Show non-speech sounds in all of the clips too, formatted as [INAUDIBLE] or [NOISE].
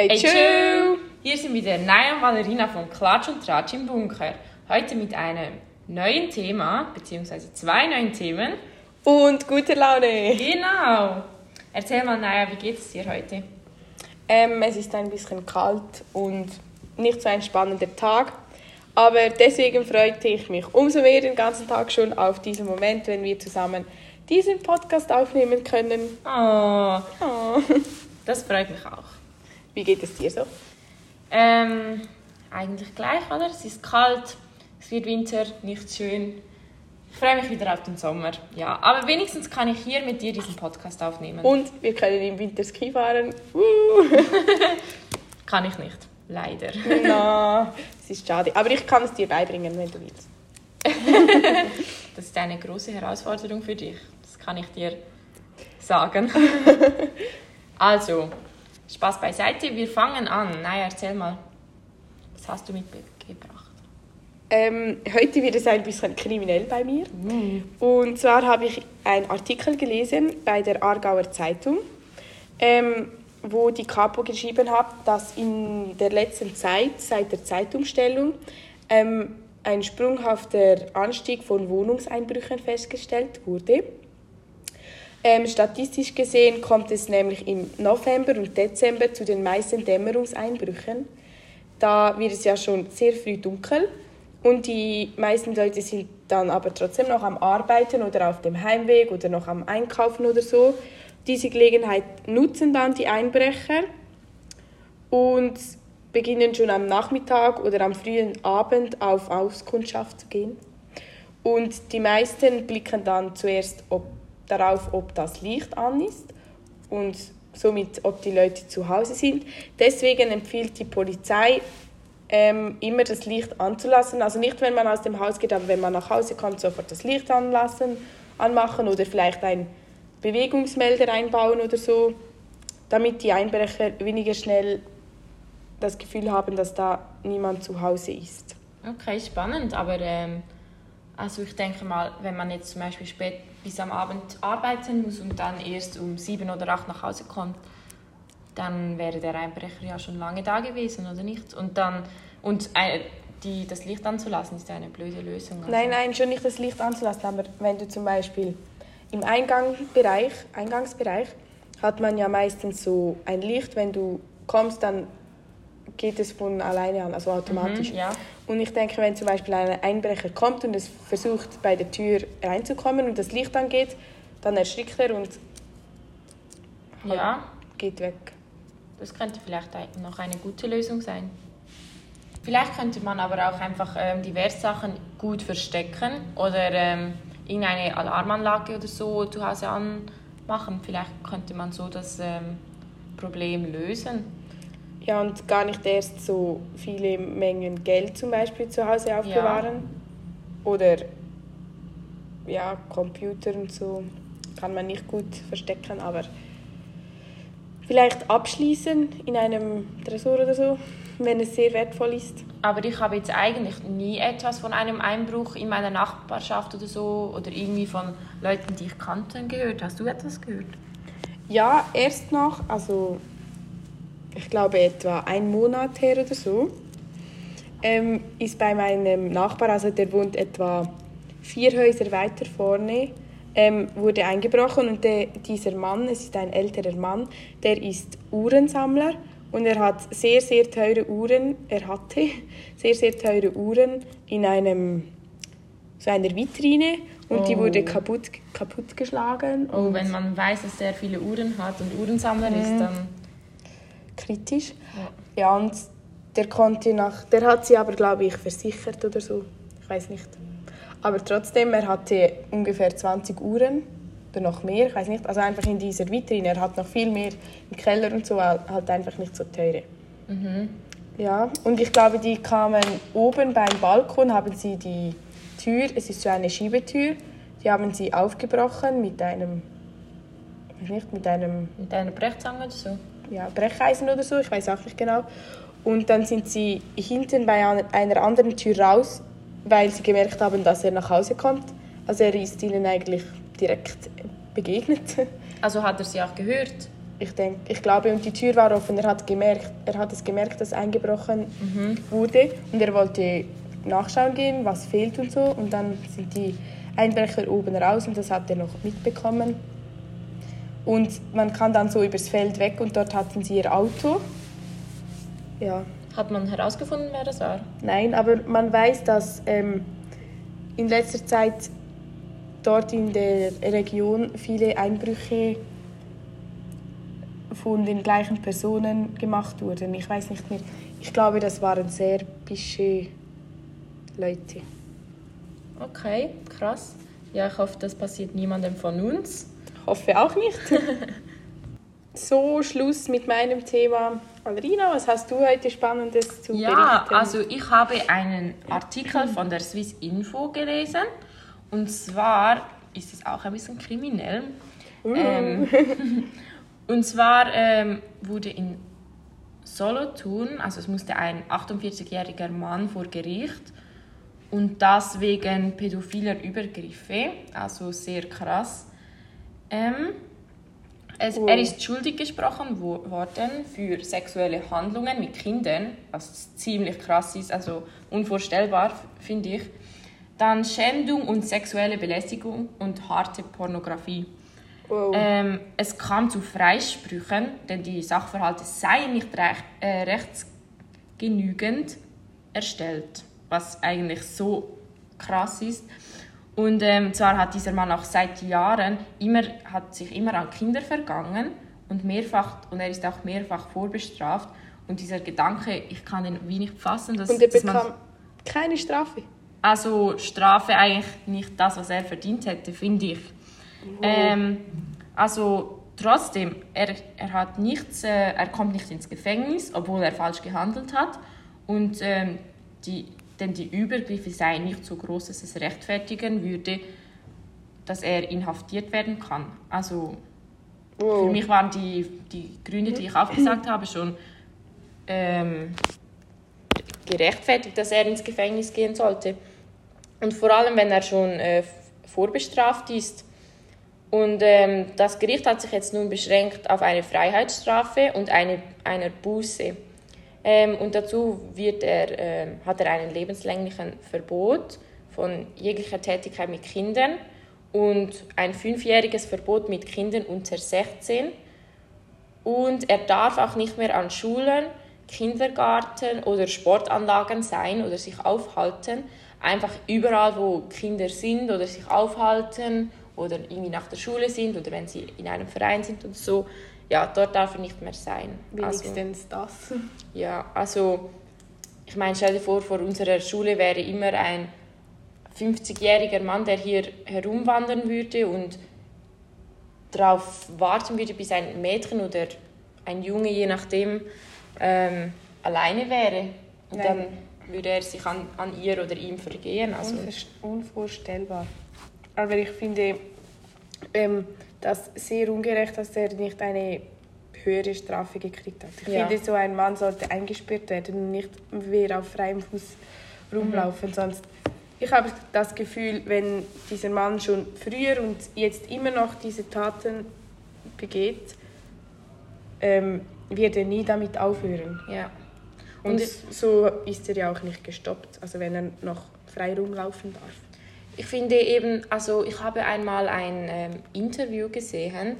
Hey, Hey, tschö! Hier sind wieder Naya und Valerina von Klatsch und Tratsch im Bunker. Heute mit einem neuen Thema, beziehungsweise zwei neuen Themen. Und gute Laune! Genau! Erzähl mal, Naya, wie geht es dir heute? Ähm, es ist ein bisschen kalt und nicht so ein spannender Tag. Aber deswegen freute ich mich umso mehr den ganzen Tag schon auf diesen Moment, wenn wir zusammen diesen Podcast aufnehmen können. Oh, Oh. [LAUGHS] das freut mich auch. Wie geht es dir so? Ähm, eigentlich gleich, oder? Es ist kalt, es wird Winter, nicht schön. Ich freue mich wieder auf den Sommer. Ja, aber wenigstens kann ich hier mit dir diesen Podcast aufnehmen. Und wir können im Winter Ski fahren. [LAUGHS] Uh. Kann ich nicht, leider. Na, [LAUGHS] es ist schade. Aber ich kann es dir beibringen, wenn du willst. [LAUGHS] Das ist eine große Herausforderung für dich. Das kann ich dir sagen. also, Spaß beiseite. Wir fangen an. Naja, erzähl mal. Was hast du mitgebracht? Ähm, heute wird es ein bisschen kriminell bei mir. Und zwar habe ich einen Artikel gelesen bei der Aargauer Zeitung, ähm, wo die Capo geschrieben hat, dass in der letzten Zeit, seit der Zeitumstellung, ähm, ein sprunghafter Anstieg von Wohnungseinbrüchen festgestellt wurde. Ähm, statistisch gesehen kommt es nämlich im November und Dezember zu den meisten Dämmerungseinbrüchen. Da wird es ja schon sehr früh dunkel und die meisten Leute sind dann aber trotzdem noch am Arbeiten oder auf dem Heimweg oder noch am Einkaufen oder so. Diese Gelegenheit nutzen dann die Einbrecher und beginnen schon am Nachmittag oder am frühen Abend auf Auskundschaft zu gehen. Und die meisten blicken dann zuerst ob, darauf, ob das Licht an ist und somit, ob die Leute zu Hause sind. Deswegen empfiehlt die Polizei, ähm, immer das Licht anzulassen. Also nicht, wenn man aus dem Haus geht, aber wenn man nach Hause kommt, sofort das Licht anlassen, anmachen oder vielleicht ein Bewegungsmelder einbauen oder so, damit die Einbrecher weniger schnell das Gefühl haben, dass da niemand zu Hause ist. Okay, spannend. Aber ähm, also ich denke mal, wenn man jetzt zum Beispiel spät bis am Abend arbeiten muss und dann erst um sieben oder acht nach Hause kommt, dann wäre der Einbrecher ja schon lange da gewesen, oder nicht? Und dann und äh, die, das Licht anzulassen ist ja eine blöde Lösung. Also. Nein, nein, schon nicht das Licht anzulassen, aber wenn du zum Beispiel im Eingangsbereich, Eingangsbereich hat man ja meistens so ein Licht, wenn du kommst, dann geht es von alleine an, also automatisch. Mhm, ja. Und ich denke, wenn zum Beispiel ein Einbrecher kommt und es versucht, bei der Tür reinzukommen und das Licht angeht, dann erschrickt er und halt ja, geht weg. das könnte vielleicht noch eine gute Lösung sein. Vielleicht könnte man aber auch einfach ähm, diverse Sachen gut verstecken oder ähm, irgendeine Alarmanlage oder so zu Hause anmachen. Vielleicht könnte man so das ähm, Problem lösen. Ja, und gar nicht erst so viele Mengen Geld zum Beispiel zu Hause aufbewahren. Oder ja, Computer und so kann man nicht gut verstecken, aber vielleicht abschließen in einem Tresor oder so, wenn es sehr wertvoll ist. Aber ich habe jetzt eigentlich nie etwas von einem Einbruch in meiner Nachbarschaft oder so oder irgendwie von Leuten, die ich kannte, gehört. Hast du etwas gehört? Ja, erst noch, also ich glaube etwa ein Monat her oder so, ähm, ist bei meinem Nachbar, also der wohnt etwa vier Häuser weiter vorne, ähm, wurde eingebrochen und der, dieser Mann, es ist ein älterer Mann, der ist Uhrensammler und er hat sehr, sehr teure Uhren, er hatte sehr, sehr teure Uhren in einem, so einer Vitrine und die Oh. wurde kaputt, kaputt geschlagen. Oh, wenn man weiß, dass der viele Uhren hat und Uhrensammler ist, dann... kritisch. Ja, und der konnte nach, der hat sie aber, glaube ich, versichert oder so. Ich weiß nicht. Aber trotzdem, er hatte ungefähr 20 Uhren oder noch mehr, ich weiß nicht. Also einfach in dieser Vitrine. Er hat noch viel mehr im Keller und so, halt einfach nicht so teure. Ja, und ich glaube, die kamen oben beim Balkon, haben sie die Tür, es ist so eine Schiebetür, die haben sie aufgebrochen mit einem, ich weiß nicht, mit einem Mit einer Brechzange oder so? Ja, Brecheisen oder so, ich weiß auch nicht genau. Und dann sind sie hinten bei einer anderen Tür raus, weil sie gemerkt haben, dass er nach Hause kommt. Also er ist ihnen eigentlich direkt begegnet. [LAUGHS] Also hat er sie auch gehört? ich denke, ich glaube, und die Tür war offen. Er hat gemerkt, er hat es gemerkt, dass eingebrochen wurde und er wollte nachschauen gehen, was fehlt und so. Und dann sind die Einbrecher oben raus und das hat er noch mitbekommen. Und man kann dann so übers Feld weg und dort hatten sie ihr Auto. Ja, Hat man herausgefunden, wer das war? nein, aber man weiß, dass ähm, in letzter Zeit dort in der Region viele Einbrüche von den gleichen Personen gemacht wurden. Ich weiß nicht mehr. Ich glaube, das waren serpische Leute. Okay, krass. Ja, ich hoffe, das passiert niemandem von uns. Ich hoffe auch nicht. [LAUGHS] so, Schluss mit meinem Thema. Alrina, was hast du heute Spannendes zu Ja, berichten? also ich habe einen Artikel von der Swiss Info gelesen. Und zwar ist es auch ein bisschen kriminell. Ähm, [LAUGHS] und zwar ähm, wurde in Solothurn, also es musste ein 48-jähriger Mann vor Gericht und das wegen pädophiler Übergriffe, also sehr krass. Ähm, es, Oh. Er ist schuldig gesprochen wo- worden für sexuelle Handlungen mit Kindern, was ziemlich krass ist, also unvorstellbar, finde ich. Dann Schändung und sexuelle Belästigung und harte Pornografie. Wow. Ähm, es kam zu Freisprüchen, denn die Sachverhalte seien nicht recht, äh, rechtsgenügend erstellt, was eigentlich so krass ist. Und ähm, zwar hat dieser Mann auch seit Jahren immer, hat sich immer an Kinder vergangen und mehrfach und er ist auch mehrfach vorbestraft. Und dieser Gedanke, ich kann ihn wie nicht fassen, dass, und er dass bekam keine Strafe. also Strafe eigentlich nicht das, was er verdient hätte, finde ich. Ähm, also trotzdem, er, er hat nichts, äh, er kommt nicht ins Gefängnis, obwohl er falsch gehandelt hat. Und ähm, die, denn die Übergriffe seien nicht so groß, dass es rechtfertigen würde, dass er inhaftiert werden kann. Also Wow. für mich waren die, die Gründe, die ich aufgesagt habe, schon ähm, gerechtfertigt, dass er ins Gefängnis gehen sollte. Und vor allem, wenn er schon äh, vorbestraft ist. Und ähm, das Gericht hat sich jetzt nun beschränkt auf eine Freiheitsstrafe und eine, einer Buße. Ähm, und dazu wird er, ähm, hat er einen lebenslänglichen Verbot von jeglicher Tätigkeit mit Kindern und ein fünfjähriges Verbot mit Kindern unter 16. Und er darf auch nicht mehr an Schulen, Kindergarten oder Sportanlagen sein oder sich aufhalten. Einfach überall, wo Kinder sind oder sich aufhalten oder irgendwie nach der Schule sind oder wenn sie in einem Verein sind und so. Ja, dort darf er nicht mehr sein. Also, Wenigstens das. ja, also ich meine, stell dir vor, vor unserer Schule wäre immer ein 50-jähriger Mann, der hier herumwandern würde und darauf warten würde, bis ein Mädchen oder ein Junge, je nachdem, ähm, alleine wäre. Und Nein. dann würde er sich an, an ihr oder ihm vergehen. Also, Unvorstellbar. Aber ich finde ähm, das sehr ungerecht, dass er nicht eine höhere Strafe gekriegt hat. Ich Ja. finde, so ein Mann sollte eingesperrt werden und nicht mehr auf freiem Fuß rumlaufen. Sonst, ich habe das Gefühl, wenn dieser Mann schon früher und jetzt immer noch diese Taten begeht, ähm, wird er nie damit aufhören. ja. Und, Und so ist er ja auch nicht gestoppt, also wenn er noch frei rumlaufen darf. Ich finde eben, also ich habe einmal ein ähm, Interview gesehen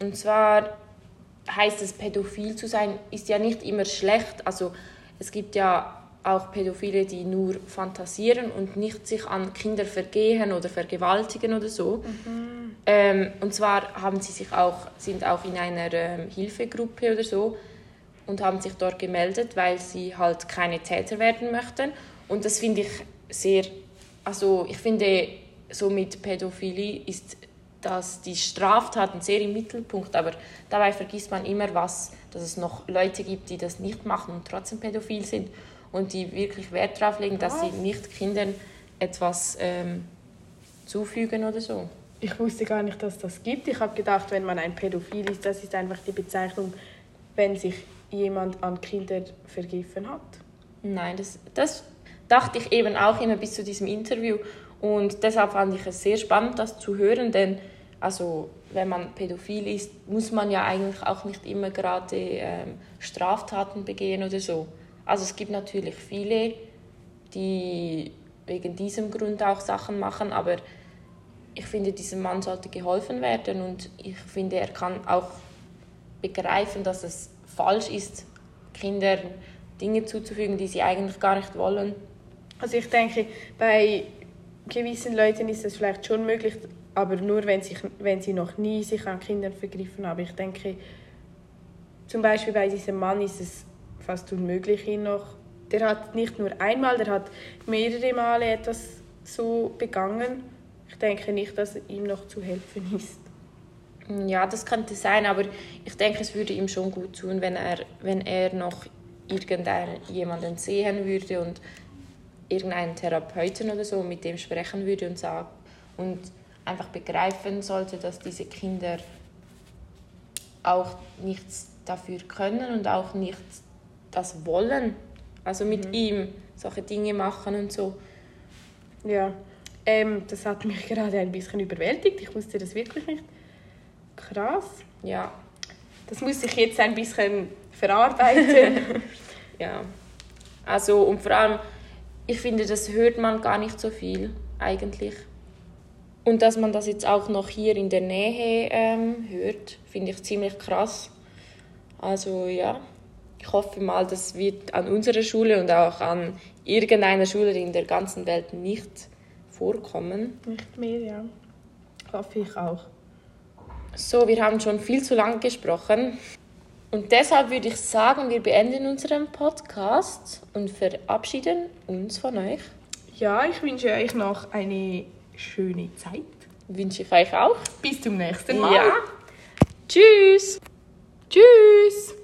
und zwar heißt es, pädophil zu sein, ist ja nicht immer schlecht. Also es gibt ja auch Pädophile, die nur fantasieren und nicht sich an Kinder vergehen oder vergewaltigen oder so. Ähm, und zwar haben sie sich auch, sind auch in einer ähm, Hilfegruppe oder so und haben sich dort gemeldet, weil sie halt keine Täter werden möchten. Und das finde ich sehr, also ich finde, so mit Pädophilie ist dass die Straftaten sehr im Mittelpunkt, aber dabei vergisst man immer was, dass es noch Leute gibt, die das nicht machen und trotzdem pädophil sind und die wirklich Wert darauf legen, dass sie nicht Kindern etwas ähm, zufügen oder so. Ich wusste gar nicht, dass das gibt. Ich habe gedacht, wenn man ein Pädophil ist, das ist einfach die Bezeichnung, wenn sich jemand an Kinder vergriffen hat. Nein, das, das dachte ich eben auch immer bis zu diesem Interview. Und deshalb fand ich es sehr spannend, das zu hören, denn Also wenn man pädophil ist, muss man ja eigentlich auch nicht immer gerade ähm, Straftaten begehen oder so. Also es gibt natürlich viele, die wegen diesem Grund auch Sachen machen, aber ich finde, diesem Mann sollte geholfen werden und ich finde, er kann auch begreifen, dass es falsch ist, Kindern Dinge zuzufügen, die sie eigentlich gar nicht wollen. Also ich denke, bei gewissen Leuten ist es vielleicht schon möglich, aber nur wenn, sich, wenn sie noch nie sich an Kindern vergriffen haben. Ich denke, zum Beispiel bei diesem Mann ist es fast unmöglich, ihn noch. Der hat nicht nur einmal, der hat mehrere Male etwas so begangen. Ich denke nicht, dass ihm noch zu helfen ist. Ja, das könnte sein, aber ich denke, es würde ihm schon gut tun, wenn er, wenn er noch irgendjemanden sehen würde und irgendeinen Therapeuten oder so mit dem sprechen würde und sagen und einfach begreifen sollte, dass diese Kinder auch nichts dafür können und auch nicht das wollen. Also mit mhm. ihm solche Dinge machen und so. Ja, ähm, das hat mich [LAUGHS] gerade ein bisschen überwältigt. Ich wusste das wirklich nicht. Krass. Ja. Das muss ich jetzt ein bisschen verarbeiten. [LAUGHS] ja. Also und vor allem, ich finde, das hört man gar nicht so viel eigentlich. Und dass man das jetzt auch noch hier in der Nähe ähm, hört, finde ich ziemlich krass. Also ja, ich hoffe mal, das wird an unserer Schule und auch an irgendeiner Schule in der ganzen Welt nicht vorkommen. Nicht mehr, ja. Hoffe ich auch. So, wir haben schon viel zu lange gesprochen. Und deshalb würde ich sagen, wir beenden unseren Podcast und verabschieden uns von euch. Ja, ich wünsche euch noch eine schöne Zeit. Wünsche ich euch auch. Bis zum nächsten Mal. Ja. Tschüss. Tschüss.